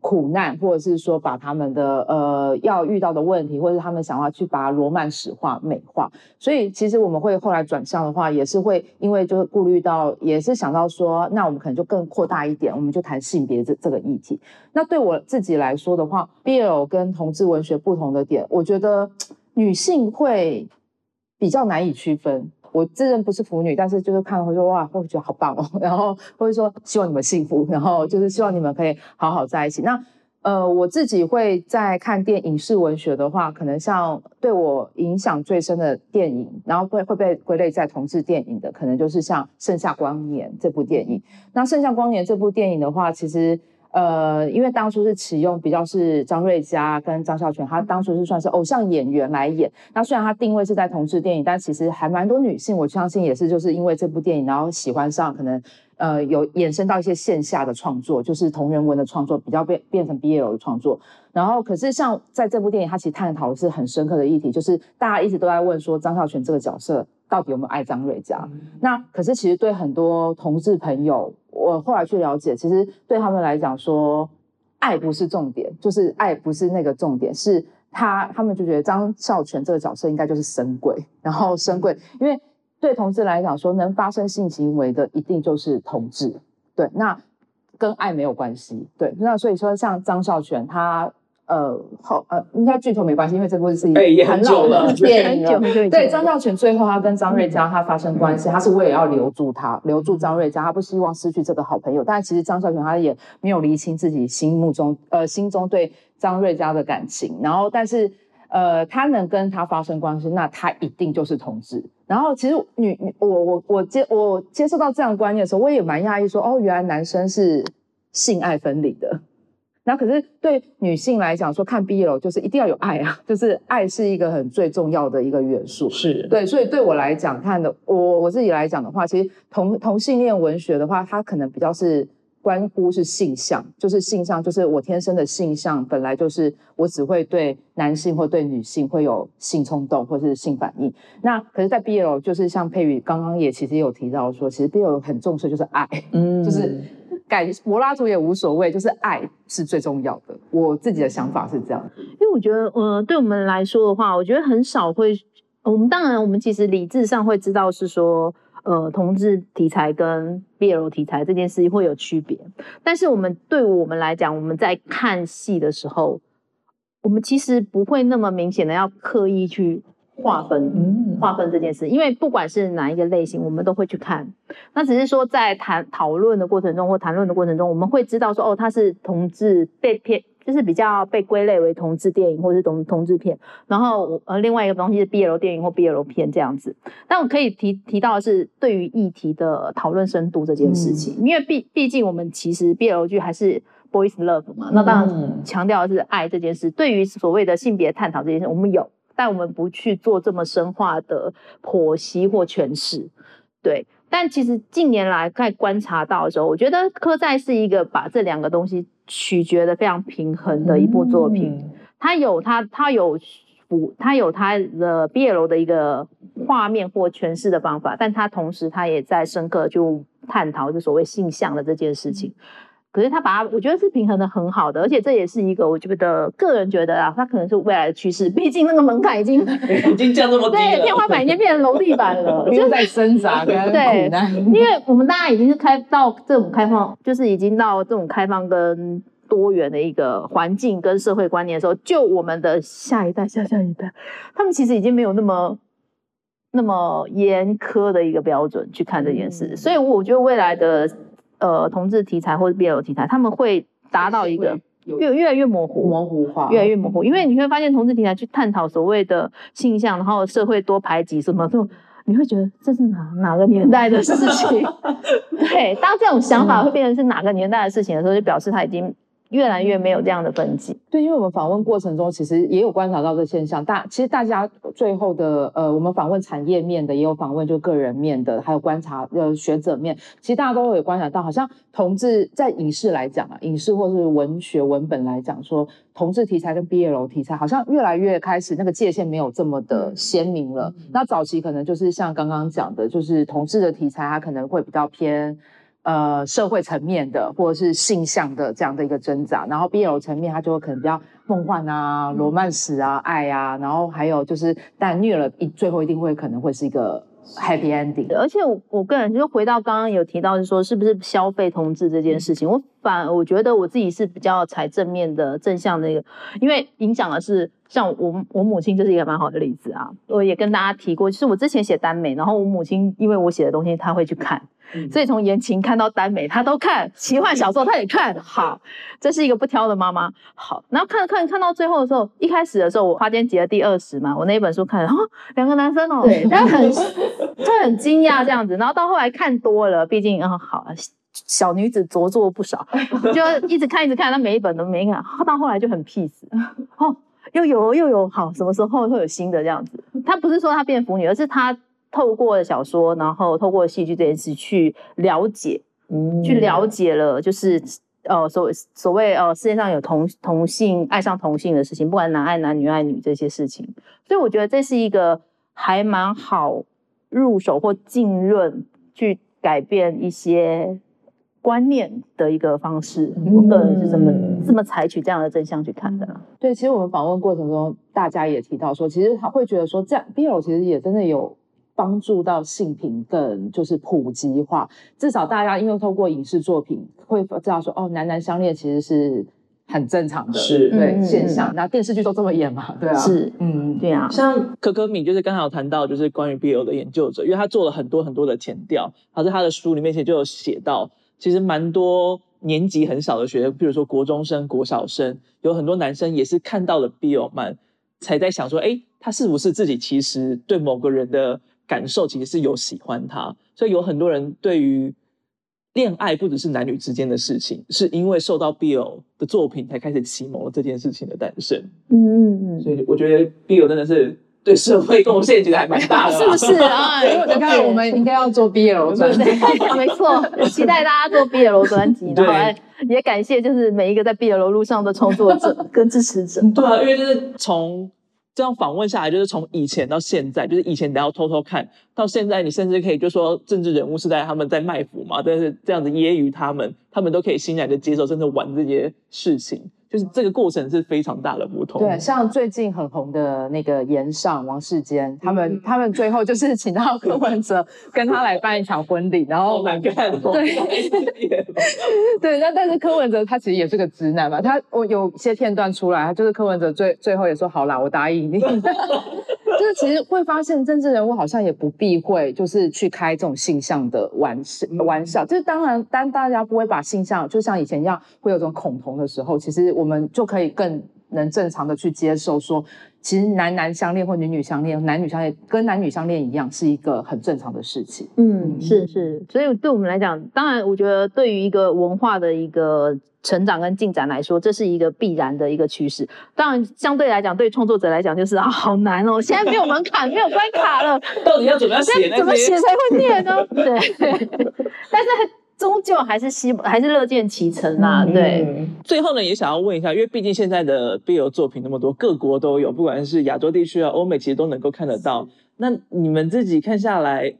苦难，或者是说把他们的呃要遇到的问题，或者是他们想要去把罗曼史化、美化，所以其实我们会后来转向的话，也是会因为就是顾虑到，也是想到说，那我们可能就更扩大一点，我们就谈性别这这个议题。那对我自己来说的话，BL 跟同志文学不同的点，我觉得女性会比较难以区分。我自认不是腐女，但是就是看会说哇，会觉得好棒哦，[LAUGHS] 然后会说希望你们幸福，然后就是希望你们可以好好在一起。那呃，我自己会在看电影视文学的话，可能像对我影响最深的电影，然后会会被归类在同志电影的，可能就是像《盛夏光年》这部电影。那《盛夏光年》这部电影的话，其实。呃，因为当初是启用比较是张瑞佳跟张孝全，他当初是算是偶像演员来演。那虽然他定位是在同志电影，但其实还蛮多女性，我相信也是就是因为这部电影，然后喜欢上，可能呃有衍生到一些线下的创作，就是同人文的创作，比较变变成 BL 的创作。然后可是像在这部电影，他其实探讨是很深刻的议题，就是大家一直都在问说张孝全这个角色到底有没有爱张瑞佳？那可是其实对很多同志朋友。我后来去了解，其实对他们来讲说，爱不是重点，就是爱不是那个重点，是他他们就觉得张孝全这个角色应该就是神鬼，然后神鬼，因为对同志来讲说，能发生性行为的一定就是同志，对，那跟爱没有关系，对，那所以说像张孝全他。呃，后呃，应该剧透没关系，因为这部是一很老的电影了。[LAUGHS] 对，张孝全最后他跟张瑞佳他发生关系，他是为了要留住他，留住张瑞佳，他不希望失去这个好朋友。但其实张孝全他也没有厘清自己心目中呃心中对张瑞佳的感情。然后，但是呃，他能跟他发生关系，那他一定就是同志。然后，其实女我我我接我接受到这样观念的时候，我也蛮讶异，说哦，原来男生是性爱分离的。那可是对女性来讲，说看 BL 就是一定要有爱啊，[LAUGHS] 就是爱是一个很最重要的一个元素。是对，所以对我来讲，看的我我自己来讲的话，其实同同性恋文学的话，它可能比较是关乎是性向，就是性向，就是我天生的性向本来就是我只会对男性或对女性会有性冲动或是性反应。那可是，在 BL 就是像佩宇刚刚也其实有提到说，其实 BL 很重视就是爱，[LAUGHS] 嗯，就是。改柏拉图也无所谓，就是爱是最重要的。我自己的想法是这样，因为我觉得，呃，对我们来说的话，我觉得很少会。我们当然，我们其实理智上会知道是说，呃，同志题材跟 BL 题材这件事情会有区别。但是，我们对我们来讲，我们在看戏的时候，我们其实不会那么明显的要刻意去。划分，划分这件事，因为不管是哪一个类型，我们都会去看。那只是说，在谈讨论的过程中或谈论的过程中，我们会知道说，哦，它是同志被骗，就是比较被归类为同志电影或者是同同志片。然后，呃，另外一个东西是 BL 电影或 BL 片这样子。但我可以提提到的是，对于议题的讨论深度这件事情，因为毕毕竟我们其实 BL 剧还是 boys love 嘛，那当然强调的是爱这件事。对于所谓的性别探讨这件事，我们有。但我们不去做这么深化的剖析或诠释，对。但其实近年来在观察到的时候，我觉得柯在是一个把这两个东西取决的非常平衡的一部作品。它有他他有不，它有他的 BL 的一个画面或诠释的方法，但他同时他也在深刻就探讨就所谓性向的这件事情。可是他把它，我觉得是平衡的很好的，而且这也是一个我觉得个人觉得啊，它可能是未来的趋势。毕竟那个门槛已经 [LAUGHS] 已经降这么低了，天花板已经变成楼地板了，不用再挣扎跟 [LAUGHS] 对。因为我们大家已经是开到这种开放，就是已经到这种开放跟多元的一个环境跟社会观念的时候，就我们的下一代、下下一代，他们其实已经没有那么那么严苛的一个标准去看这件事，所以我觉得未来的。呃，同志题材或者 BL 题材，他们会达到一个越越来越模糊、模糊化，越来越模糊。因为你会发现，同志题材去探讨所谓的性向，然后社会多排挤什么，就你会觉得这是哪哪个年代的事情？[LAUGHS] 对，当这种想法会变成是哪个年代的事情的时候，就表示他已经。越来越没有这样的分级。对，因为我们访问过程中，其实也有观察到这现象。大其实大家最后的呃，我们访问产业面的，也有访问就个人面的，还有观察呃学者面。其实大家都会有观察到，好像同志在影视来讲啊，影视或是文学文本来讲，说同志题材跟 BL 题材好像越来越开始那个界限没有这么的鲜明了。那早期可能就是像刚刚讲的，就是同志的题材，它可能会比较偏。呃，社会层面的或者是性向的这样的一个挣扎，然后 BL 层面它就会可能比较梦幻啊、罗曼史啊、爱啊，然后还有就是，但虐了一最后一定会可能会是一个 happy ending。而且我我个人就回到刚刚有提到是说，是不是消费同志这件事情，我反我觉得我自己是比较才正面的正向的一个，因为影响的是像我我母亲就是一个蛮好的例子啊，我也跟大家提过，就是我之前写耽美，然后我母亲因为我写的东西，她会去看。所以从言情看到耽美，她都看；奇幻小说她也看。[LAUGHS] 好，这是一个不挑的妈妈。好，然后看着看看到最后的时候，一开始的时候我花间集的第二十嘛，我那一本书看了，哦，两个男生哦，对，他很 [LAUGHS] 他很惊讶这样子。然后到后来看多了，毕竟嗯好，小女子着作不少，[LAUGHS] 就一直看一直看，她每一本都没看。到后来就很 peace，哦，又有又有好，什么时候会有新的这样子？他不是说他变腐女，而是他。透过小说，然后透过戏剧这件事去了解，去了解了，就是呃，所所谓呃，世界上有同同性爱上同性的事情，不管男爱男、女爱女这些事情，所以我觉得这是一个还蛮好入手或浸润，去改变一些。观念的一个方式。我个人是这么这么采取这样的真相去看的。对，其实我们访问过程中，大家也提到说，其实他会觉得说，这样 BL 其实也真的有帮助到性平更就是普及化，至少大家因为透过影视作品会知道说，哦，男男相恋其实是。很正常的，是对现象。那电视剧都这么演嘛？对啊，是，嗯，对啊。像可可敏就是刚才有谈到，就是关于 BL 的研究者，因为他做了很多很多的前调，他在他的书里面其实就有写到，其实蛮多年纪很小的学生，比如说国中生、国小生，有很多男生也是看到了 BL 漫，才在想说，哎，他是不是自己其实对某个人的感受其实是有喜欢他？所以有很多人对于。恋爱不只是男女之间的事情，是因为受到 BL 的作品才开始启蒙了这件事情的诞生。嗯嗯嗯，所以我觉得 BL 真的是对社会贡献其实还蛮大的，是不是啊？[LAUGHS] 你看，我们应该要做 BL 专辑，没错，期待大家做 BL 专辑。对，也感谢就是每一个在 BL 路上的创作者跟支持者。对啊，因为就是从。这样访问下来，就是从以前到现在，就是以前你要偷偷看到现在，你甚至可以就说政治人物是在他们在卖腐嘛，但是这样子揶揄他们，他们都可以欣然的接受，甚至玩这些事情。就是这个过程是非常大的不同。对，像最近很红的那个岩上王世坚，他们他们最后就是请到柯文哲 [LAUGHS] 跟他来办一场婚礼，然后蛮看对 [LAUGHS] 对，那但是柯文哲他其实也是个直男嘛，他我有些片段出来，他就是柯文哲最最后也说好啦，我答应你。[LAUGHS] 就是其实会发现政治人物好像也不避讳，就是去开这种性向的玩笑玩笑。就是当然，当大家不会把性向就像以前一样会有种恐同的时候，其实我们就可以更能正常的去接受说，其实男男相恋或女女相恋，男女相恋跟男女相恋一样，是一个很正常的事情。嗯，是是。所以对我们来讲，当然我觉得对于一个文化的一个。成长跟进展来说，这是一个必然的一个趋势。当然，相对来讲，对创作者来讲，就是啊，好难哦。[LAUGHS] 现在没有门槛，没有关卡了，到底要怎么样写？怎么写才会念呢？对，[LAUGHS] 但是终究还是希还是乐见其成啦。对。最后呢，也想要问一下，因为毕竟现在的 BL 作品那么多，各国都有，不管是亚洲地区啊、欧美，其实都能够看得到。那你们自己看下来，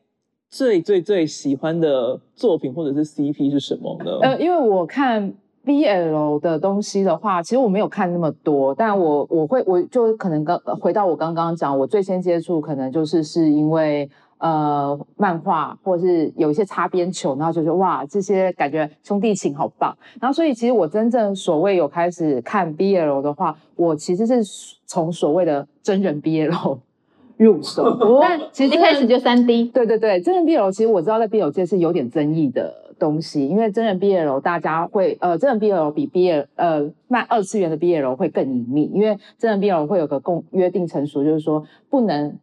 最最最喜欢的作品或者是 CP 是什么呢？呃，因为我看。BL 的东西的话，其实我没有看那么多，但我我会我就可能刚回到我刚刚讲，我最先接触可能就是是因为呃漫画或者是有一些擦边球，然后就说哇这些感觉兄弟情好棒，然后所以其实我真正所谓有开始看 BL 的话，我其实是从所谓的真人 BL 入手，但其实一开始就三 D，对对对，真人 BL 其实我知道在 BL 界是有点争议的。东西，因为真人 BL 大家会，呃，真人 BL 比 BL 呃卖二次元的 BL 会更隐秘，因为真人 BL 会有个共约定成熟，就是说不能，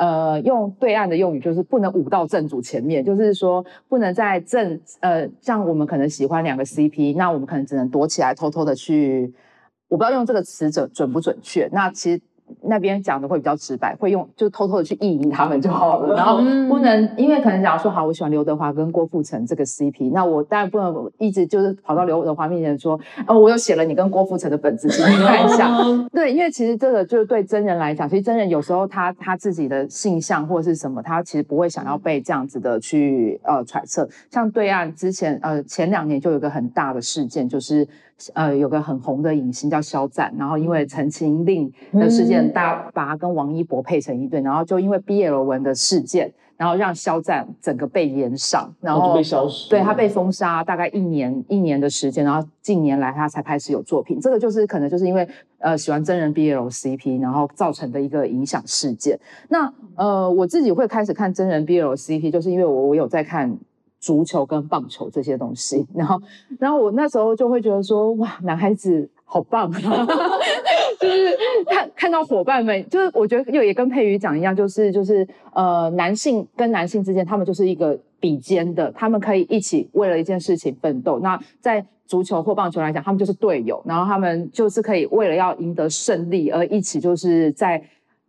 呃，用对岸的用语就是不能舞到正主前面，就是说不能在正，呃，像我们可能喜欢两个 CP，那我们可能只能躲起来偷偷的去，我不知道用这个词准准不准确，那其实。那边讲的会比较直白，会用就偷偷的去意淫他们就好了，然后不能因为可能假如说好，我喜欢刘德华跟郭富城这个 CP，那我当然不能一直就是跑到刘德华面前说，哦，我有写了你跟郭富城的本子，请你看一下。[LAUGHS] 对，因为其实这个就是对真人来讲，其实真人有时候他他自己的性向或者是什么，他其实不会想要被这样子的去呃揣测。像对岸之前呃前两年就有个很大的事件，就是呃有个很红的影星叫肖战，然后因为陈情令的事件。大把他跟王一博配成一对，然后就因为 BL 文的事件，然后让肖战整个被延上，然后被消失，对他被封杀大概一年一年的时间，然后近年来他才开始有作品。这个就是可能就是因为呃喜欢真人 BL CP，然后造成的一个影响事件。那呃我自己会开始看真人 BL CP，就是因为我我有在看足球跟棒球这些东西，然后然后我那时候就会觉得说哇男孩子。好棒，[LAUGHS] 就是看看到伙伴们，就是我觉得又也跟佩瑜讲一样，就是就是呃，男性跟男性之间，他们就是一个比肩的，他们可以一起为了一件事情奋斗。那在足球或棒球来讲，他们就是队友，然后他们就是可以为了要赢得胜利而一起就是在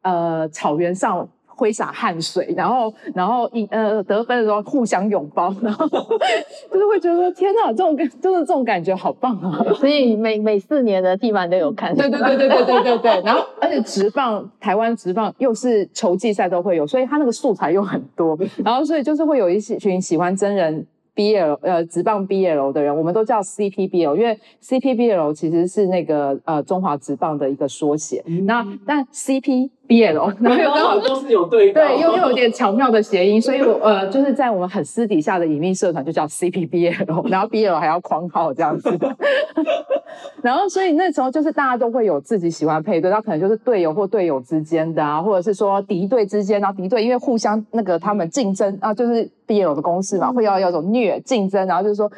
呃草原上。挥洒汗水，然后，然后一呃得分的时候互相拥抱，[LAUGHS] 然后就是会觉得天哪，这种真的这种感觉好棒啊！所以每每四年的地板都有看，对对对对对对对对。然后而且直棒台湾直棒又是球季赛都会有，所以它那个素材又很多。然后所以就是会有一些群喜欢真人 BL 呃直棒 BL 的人，我们都叫 CPBL，因为 CPBL 其实是那个呃中华直棒的一个缩写。那但 CPBL [LAUGHS] 然后又刚好都是有对对，又又有点巧妙的谐音，所以我呃就是在我们很私底下的隐秘社团就叫 CPBL，然后 BL 还要狂号这样子。[LAUGHS] 然后所以那时候就是大家都会有自己喜欢配对，那可能就是队友或队友之间的啊，或者是说敌对之间，然后敌对因为互相那个他们竞争啊，就是 BL 的公式嘛，会要要种虐竞争，然后就是说。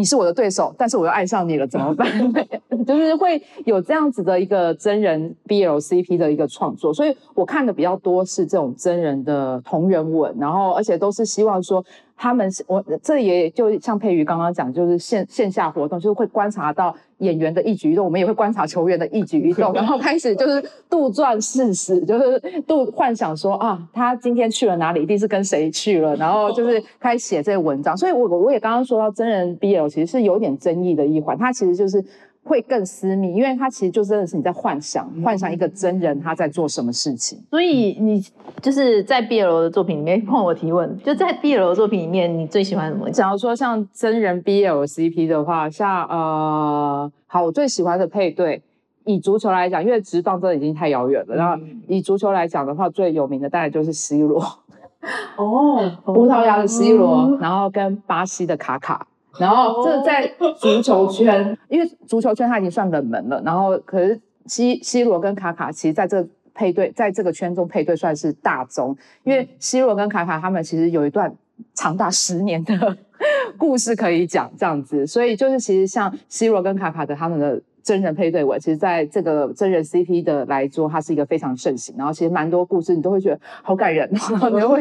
你是我的对手，但是我又爱上你了，怎么办？[LAUGHS] 就是会有这样子的一个真人 BL CP 的一个创作，所以我看的比较多是这种真人的同人文，然后而且都是希望说。他们是我这也就像佩瑜刚刚讲，就是线线下活动，就是会观察到演员的一举一动，我们也会观察球员的一举一动，[LAUGHS] 然后开始就是杜撰事实，[LAUGHS] 就是杜幻想说啊，他今天去了哪里，一定是跟谁去了，然后就是开始写这些文章。所以，我我我也刚刚说到真人 BL 其实是有点争议的一环，它其实就是。会更私密，因为它其实就真的是你在幻想，幻想一个真人他在做什么事情。所以你就是在 BL 的作品里面，[LAUGHS] 换我提问，就在 BL 的作品里面，你最喜欢什么？假如说像真人 BL CP 的话，像呃，好，我最喜欢的配对，以足球来讲，因为直棒真的已经太遥远了。然后以足球来讲的话，最有名的当然就是 C 罗，哦，葡萄牙的 C 罗，然后跟巴西的卡卡。然后这在足球圈，因为足球圈它已经算冷门了。然后可是西西罗跟卡卡，其实在这配对，在这个圈中配对算是大宗。因为西罗跟卡卡他们其实有一段长达十年的 [LAUGHS] 故事可以讲，这样子。所以就是其实像西罗跟卡卡的他们的。真人配对文，其实在这个真人 CP 的来说，它是一个非常盛行。然后其实蛮多故事，你都会觉得好感人，然 [LAUGHS] 后你会，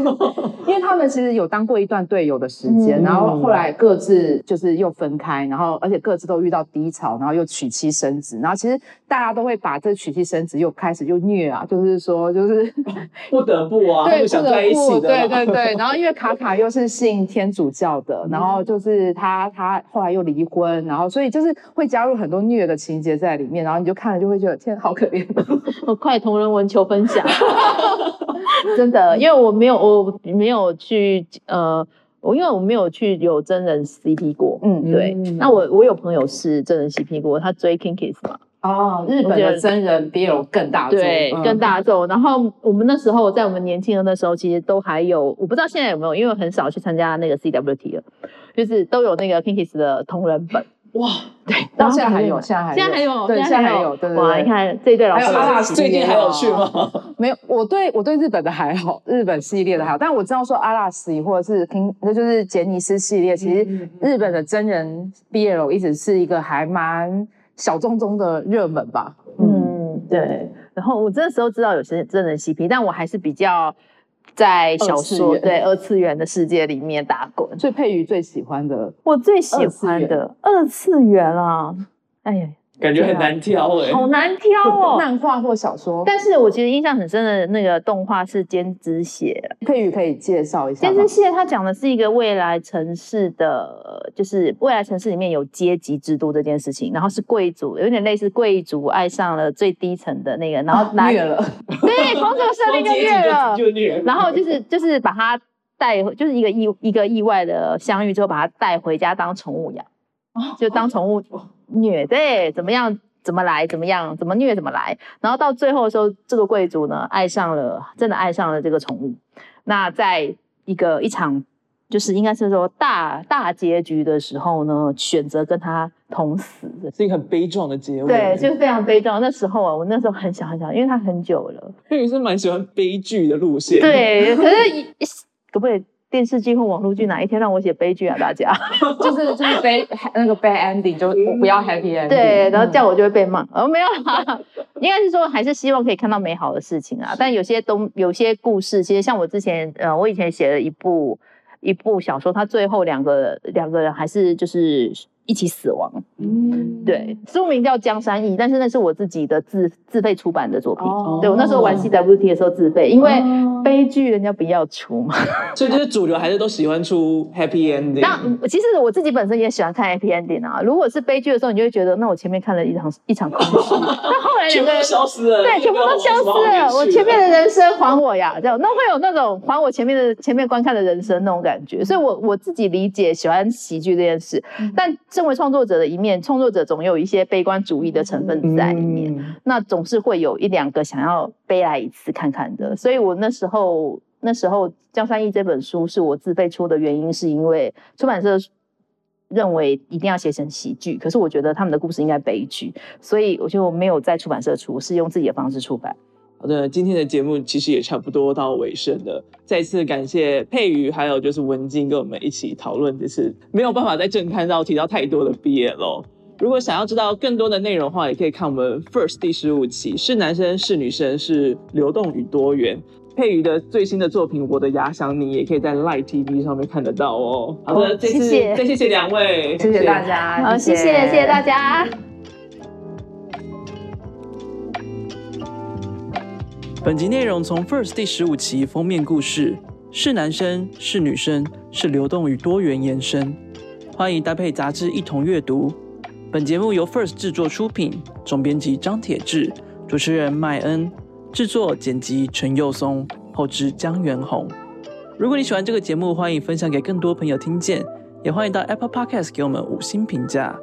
因为他们其实有当过一段队友的时间，然后后来各自就是又分开，然后而且各自都遇到低潮，然后又娶妻生子。然后其实大家都会把这娶妻生子又开始又虐啊，就是说就是 [LAUGHS] 不得不啊，对，不得不，对对对。[LAUGHS] 然后因为卡卡又是信天主教的，然后就是他他后来又离婚，然后所以就是会加入很多虐的情。情节在里面，然后你就看了就会觉得天好可怜。我 [LAUGHS] 快同人文求分享，[LAUGHS] 真的，因为我没有我没有去呃，我因为我没有去有真人 CP 过，嗯，对。那我我有朋友是真人 CP 过，他追 Kinkis 嘛。哦，日本的真人比有更大众，对，更大众。然后我们那时候在我们年轻的那时候，其实都还有，我不知道现在有没有，因为很少去参加那个 CWT 了，就是都有那个 Kinkis 的同人本。哇，对，到现在还有，现在还有，现在还有，对，现在还有，对对哇，你看这一对老师，最近还有去吗？[LAUGHS] 没有，我对我对日本的还好，日本系列的还好，但我知道说阿拉斯或者是听，那就是杰尼斯系列，其实日本的真人 BL 一直是一个还蛮小众中的热门吧。嗯，对。然后我这时候知道有些真人 CP，但我还是比较。在小说对二次元的世界里面打滚，所以佩瑜最喜欢的，我最喜欢的二次元啊，哎呀。感觉很难挑哎，好难挑哦！[LAUGHS] 漫画或小说，但是我其实印象很深的那个动画是《兼之写》，佩宇可以介绍一下。兼之写它讲的是一个未来城市的，就是未来城市里面有阶级制度这件事情，然后是贵族，有点类似贵族爱上了最低层的那个，然后 [LAUGHS] 虐了，[LAUGHS] 对，从这个设定就虐了，就虐，然后就是就是把他带，就是一个意一个意外的相遇之后，把他带回家当宠物养，就当宠物。虐对怎么样？怎么来？怎么样？怎么虐？怎么来？然后到最后的时候，这个贵族呢，爱上了，真的爱上了这个宠物。那在一个一场，就是应该是说大大结局的时候呢，选择跟他同死，是一个很悲壮的结尾。对，就是非常悲壮。那时候啊，我那时候很小很小，因为他很久了。[LAUGHS] 那你是蛮喜欢悲剧的路线。对，可是 [LAUGHS] 可不可以？电视剧或网络剧哪一天让我写悲剧啊？大家 [LAUGHS] 就是就是悲那个 bad ending 就不要 happy ending。对，然后这样我就会被骂。哦，没有啦，应该是说还是希望可以看到美好的事情啊。但有些东有些故事，其实像我之前呃，我以前写了一部一部小说，它最后两个两个人还是就是一起死亡。嗯，对，书名叫《江山易》，但是那是我自己的自自费出版的作品。对我那时候玩 CWT 的时候自费，因为悲剧人家不要出嘛。[LAUGHS] 所以就是主流还是都喜欢出 Happy Ending。那其实我自己本身也喜欢看 Happy Ending 啊。如果是悲剧的时候，你就会觉得那我前面看了一场一场空戏，[LAUGHS] 那后来全部都消失了，对，全部都消失了。我前面的人生还我呀，这样那会有那种还我前面的前面观看的人生那种感觉。所以我我自己理解喜欢喜剧这件事，但身为创作者的一面，创作者总有一些悲观主义的成分在里面，那总是会有一两个想要悲来一次看看的。所以我那时候那时候《江山易》这本书是我自费出的原因，是因为出版社认为一定要写成喜剧，可是我觉得他们的故事应该悲剧，所以我就没有在出版社出，是用自己的方式出版。好的，今天的节目其实也差不多到尾声了。再次感谢佩瑜，还有就是文静跟我们一起讨论，就是没有办法在正刊上提到太多的 BL。如果想要知道更多的内容的话，也可以看我们 First 第十五期，是男生是女生是流动与多元。佩瑜的最新的作品《我的牙想你》也可以在 Light TV 上面看得到哦。好的，这次再谢谢两位，谢谢大家，好，谢谢谢谢大家。本集内容从 First 第十五期封面故事是男生是女生是流动与多元延伸，欢迎搭配杂志一同阅读。本节目由 First 制作出品，总编辑张铁志，主持人麦恩，制作剪辑陈佑松，后制江元宏。如果你喜欢这个节目，欢迎分享给更多朋友听见，也欢迎到 Apple Podcast 给我们五星评价。